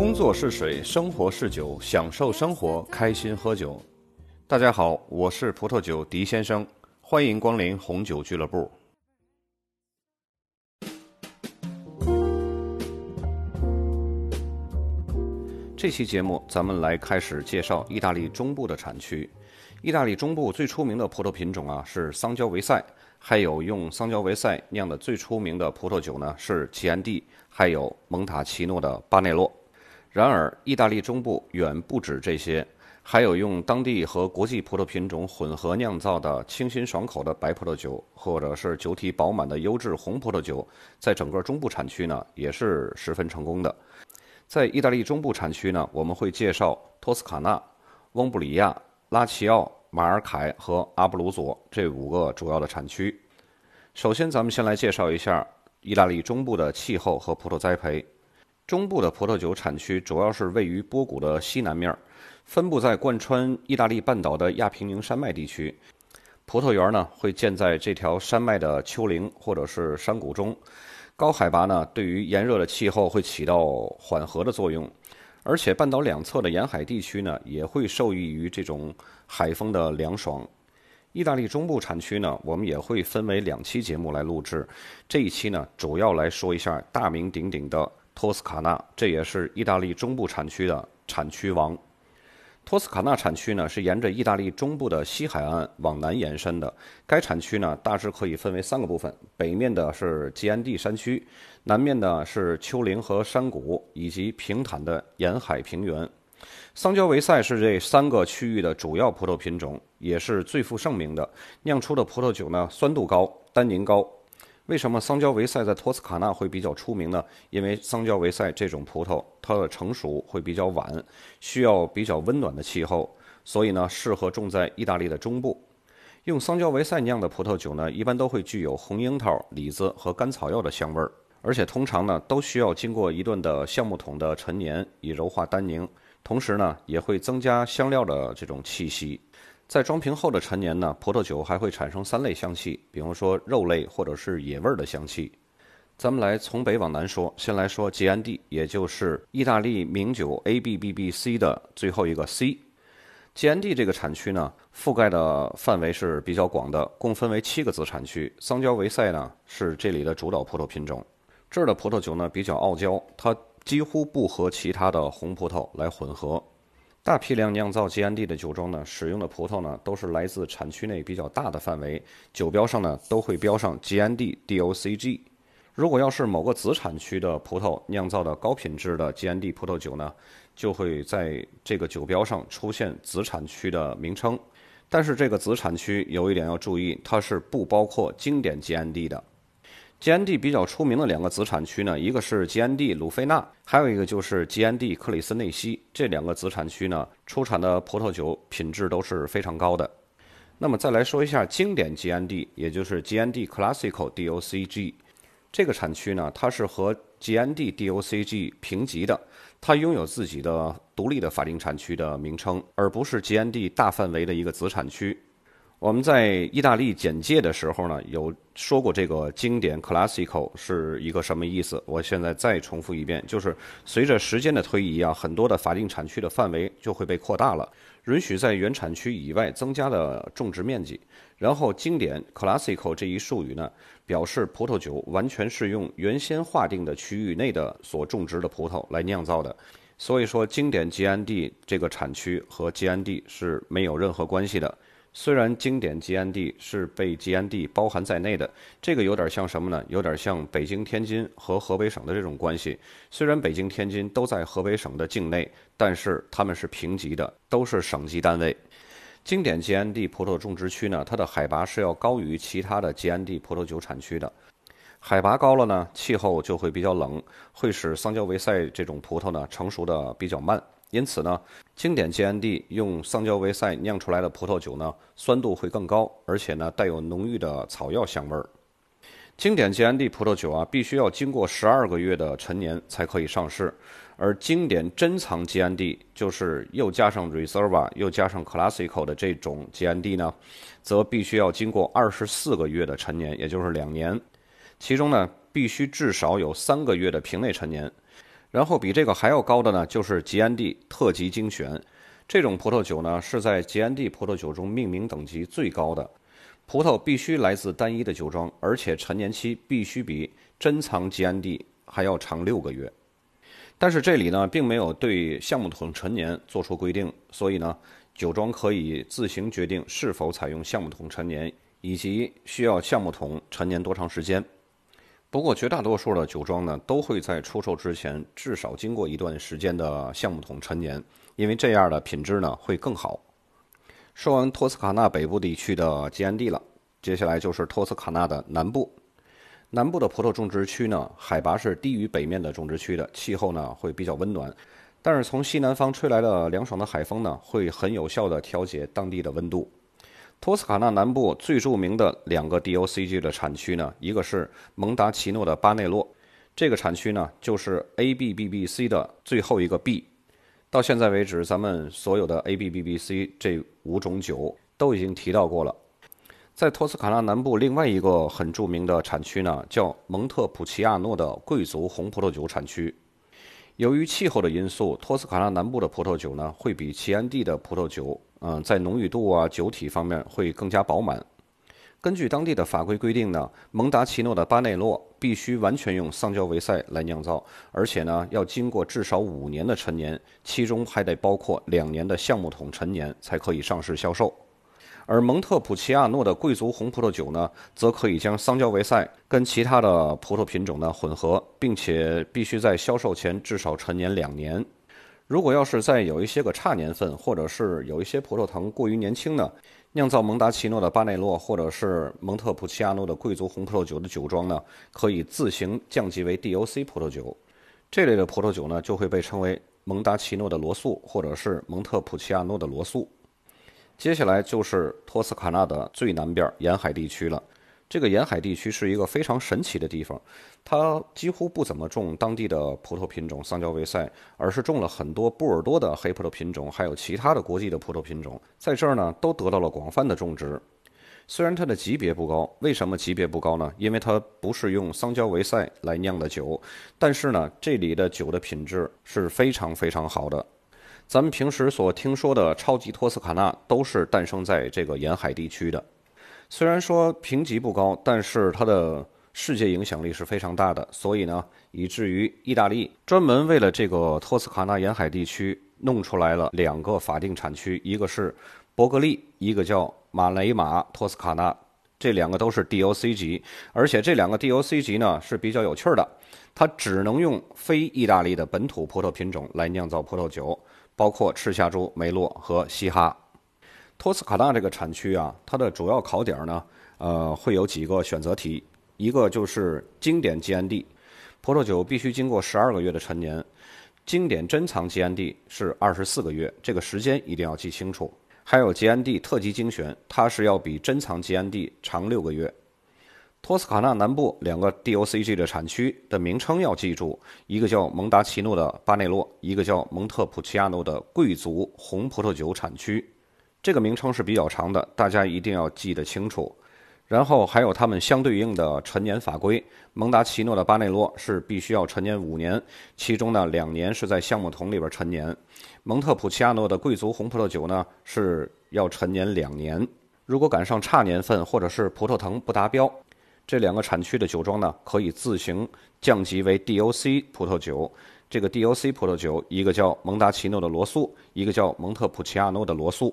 工作是水，生活是酒，享受生活，开心喝酒。大家好，我是葡萄酒狄先生，欢迎光临红酒俱乐部。这期节目，咱们来开始介绍意大利中部的产区。意大利中部最出名的葡萄品种啊是桑娇维塞，还有用桑娇维塞酿的最出名的葡萄酒呢是吉安蒂，还有蒙塔奇诺的巴内洛。然而，意大利中部远不止这些，还有用当地和国际葡萄品种混合酿造的清新爽口的白葡萄酒，或者是酒体饱满的优质红葡萄酒，在整个中部产区呢也是十分成功的。在意大利中部产区呢，我们会介绍托斯卡纳、翁布里亚。拉齐奥、马尔凯和阿布鲁佐这五个主要的产区。首先，咱们先来介绍一下意大利中部的气候和葡萄栽培。中部的葡萄酒产区主要是位于波谷的西南面，分布在贯穿意大利半岛的亚平宁山脉地区。葡萄园呢会建在这条山脉的丘陵或者是山谷中。高海拔呢对于炎热的气候会起到缓和的作用。而且半岛两侧的沿海地区呢，也会受益于这种海风的凉爽。意大利中部产区呢，我们也会分为两期节目来录制。这一期呢，主要来说一下大名鼎鼎的托斯卡纳，这也是意大利中部产区的产区王。托斯卡纳产区呢是沿着意大利中部的西海岸往南延伸的。该产区呢大致可以分为三个部分：北面的是吉安蒂山区，南面呢是丘陵和山谷，以及平坦的沿海平原。桑娇维塞是这三个区域的主要葡萄品种，也是最负盛名的。酿出的葡萄酒呢酸度高，单宁高。为什么桑娇维塞在托斯卡纳会比较出名呢？因为桑娇维塞这种葡萄，它的成熟会比较晚，需要比较温暖的气候，所以呢，适合种在意大利的中部。用桑娇维塞酿的葡萄酒呢，一般都会具有红樱桃、李子和甘草药的香味儿，而且通常呢，都需要经过一顿的橡木桶的陈年，以柔化单宁，同时呢，也会增加香料的这种气息。在装瓶后的陈年呢，葡萄酒还会产生三类香气，比方说肉类或者是野味的香气。咱们来从北往南说，先来说吉安蒂，也就是意大利名酒 A B B B C 的最后一个 C。吉安蒂这个产区呢，覆盖的范围是比较广的，共分为七个子产区。桑娇维塞呢是这里的主导葡萄品种。这儿的葡萄酒呢比较傲娇，它几乎不和其他的红葡萄来混合。大批量酿造吉安蒂的酒庄呢，使用的葡萄呢都是来自产区内比较大的范围，酒标上呢都会标上吉安蒂 DOCG。如果要是某个子产区的葡萄酿造的高品质的吉安蒂葡萄酒呢，就会在这个酒标上出现子产区的名称。但是这个子产区有一点要注意，它是不包括经典吉安蒂的。吉安蒂比较出名的两个子产区呢，一个是吉安蒂鲁菲纳，还有一个就是吉安蒂克里斯内西。这两个子产区呢，出产的葡萄酒品质都是非常高的。那么再来说一下经典吉安蒂，也就是吉安蒂 Classical DOCG。这个产区呢，它是和吉安蒂 DOCG 平级的，它拥有自己的独立的法定产区的名称，而不是吉安蒂大范围的一个子产区。我们在意大利简介的时候呢，有说过这个经典 classical 是一个什么意思。我现在再重复一遍，就是随着时间的推移啊，很多的法定产区的范围就会被扩大了，允许在原产区以外增加的种植面积。然后，经典 classical 这一术语呢，表示葡萄酒完全是用原先划定的区域内的所种植的葡萄来酿造的。所以说，经典吉安蒂这个产区和吉安蒂是没有任何关系的。虽然经典吉安地是被吉安地包含在内的，这个有点像什么呢？有点像北京、天津和河北省的这种关系。虽然北京、天津都在河北省的境内，但是他们是平级的，都是省级单位。经典吉安地葡萄种植区呢，它的海拔是要高于其他的吉安地葡萄酒产区的。海拔高了呢，气候就会比较冷，会使桑娇维塞这种葡萄呢成熟的比较慢。因此呢，经典吉安蒂用桑娇维塞酿出来的葡萄酒呢，酸度会更高，而且呢，带有浓郁的草药香味儿。经典吉安蒂葡萄酒啊，必须要经过十二个月的陈年才可以上市，而经典珍藏吉安蒂，就是又加上 Reserva 又加上 Classical 的这种吉安蒂呢，则必须要经过二十四个月的陈年，也就是两年，其中呢，必须至少有三个月的瓶内陈年。然后比这个还要高的呢，就是吉安地特级精选。这种葡萄酒呢，是在吉安地葡萄酒中命名等级最高的。葡萄必须来自单一的酒庄，而且陈年期必须比珍藏吉安地还要长六个月。但是这里呢，并没有对橡木桶陈年做出规定，所以呢，酒庄可以自行决定是否采用橡木桶陈年，以及需要橡木桶陈年多长时间。不过，绝大多数的酒庄呢，都会在出售之前至少经过一段时间的橡木桶陈年，因为这样的品质呢会更好。说完托斯卡纳北部地区的吉安地了，接下来就是托斯卡纳的南部。南部的葡萄种植区呢，海拔是低于北面的种植区的，气候呢会比较温暖，但是从西南方吹来的凉爽的海风呢，会很有效的调节当地的温度。托斯卡纳南部最著名的两个 DOCG 的产区呢，一个是蒙达奇诺的巴内洛，这个产区呢就是 ABBBC 的最后一个 B。到现在为止，咱们所有的 A、B、B、B、C 这五种酒都已经提到过了。在托斯卡纳南部，另外一个很著名的产区呢，叫蒙特普奇亚诺的贵族红葡萄酒产区。由于气候的因素，托斯卡纳南部的葡萄酒呢，会比齐安蒂的葡萄酒，嗯，在浓郁度啊、酒体方面会更加饱满。根据当地的法规规定呢，蒙达奇诺的巴内洛必须完全用桑娇维塞来酿造，而且呢要经过至少五年的陈年，其中还得包括两年的橡木桶陈年才可以上市销售。而蒙特普奇亚诺的贵族红葡萄酒呢，则可以将桑娇维塞跟其他的葡萄品种呢混合，并且必须在销售前至少陈年两年。如果要是再有一些个差年份，或者是有一些葡萄藤过于年轻呢？酿造蒙达奇诺的巴内洛或者是蒙特普奇亚诺的贵族红葡萄酒的酒庄呢，可以自行降级为 DOC 葡萄酒。这类的葡萄酒呢，就会被称为蒙达奇诺的罗素或者是蒙特普奇亚诺的罗素。接下来就是托斯卡纳的最南边沿海地区了。这个沿海地区是一个非常神奇的地方，它几乎不怎么种当地的葡萄品种桑娇维塞，而是种了很多波尔多的黑葡萄品种，还有其他的国际的葡萄品种，在这儿呢都得到了广泛的种植。虽然它的级别不高，为什么级别不高呢？因为它不是用桑娇维塞来酿的酒，但是呢，这里的酒的品质是非常非常好的。咱们平时所听说的超级托斯卡纳都是诞生在这个沿海地区的。虽然说评级不高，但是它的世界影响力是非常大的，所以呢，以至于意大利专门为了这个托斯卡纳沿海地区弄出来了两个法定产区，一个是伯格利，一个叫马雷马托斯卡纳，这两个都是 DOC 级，而且这两个 DOC 级呢是比较有趣的，它只能用非意大利的本土葡萄品种来酿造葡萄酒，包括赤霞珠、梅洛和西哈。托斯卡纳这个产区啊，它的主要考点呢，呃，会有几个选择题。一个就是经典吉安地，葡萄酒必须经过十二个月的陈年；经典珍藏吉安地是二十四个月，这个时间一定要记清楚。还有吉安地特级精选，它是要比珍藏吉安地长六个月。托斯卡纳南部两个 DOCG 的产区的名称要记住，一个叫蒙达奇诺的巴内洛，一个叫蒙特普奇亚诺的贵族红葡萄酒产区。这个名称是比较长的，大家一定要记得清楚。然后还有他们相对应的陈年法规。蒙达奇诺的巴内洛是必须要陈年五年，其中呢两年是在橡木桶里边陈年。蒙特普奇亚诺的贵族红葡萄酒呢是要陈年两年。如果赶上差年份或者是葡萄藤不达标，这两个产区的酒庄呢可以自行降级为 DOC 葡萄酒。这个 DOC 葡萄酒，一个叫蒙达奇诺的罗素，一个叫蒙特普奇亚诺的罗素。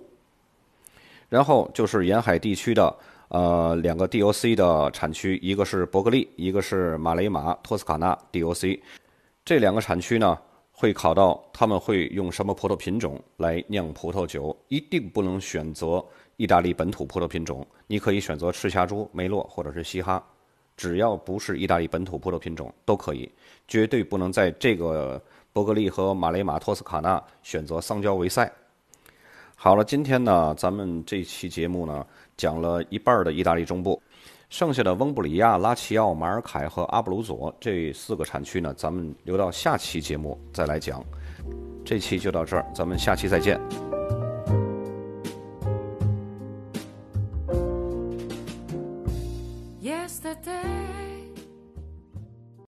然后就是沿海地区的呃两个 DOC 的产区，一个是伯格利，一个是马雷马托斯卡纳 DOC。这两个产区呢，会考到他们会用什么葡萄品种来酿葡萄酒，一定不能选择意大利本土葡萄品种。你可以选择赤霞珠、梅洛或者是西哈，只要不是意大利本土葡萄品种都可以，绝对不能在这个伯格利和马雷马托斯卡纳选择桑娇维塞。好了，今天呢，咱们这期节目呢，讲了一半的意大利中部，剩下的翁布里亚、拉齐奥、马尔凯和阿布鲁佐这四个产区呢，咱们留到下期节目再来讲。这期就到这儿，咱们下期再见。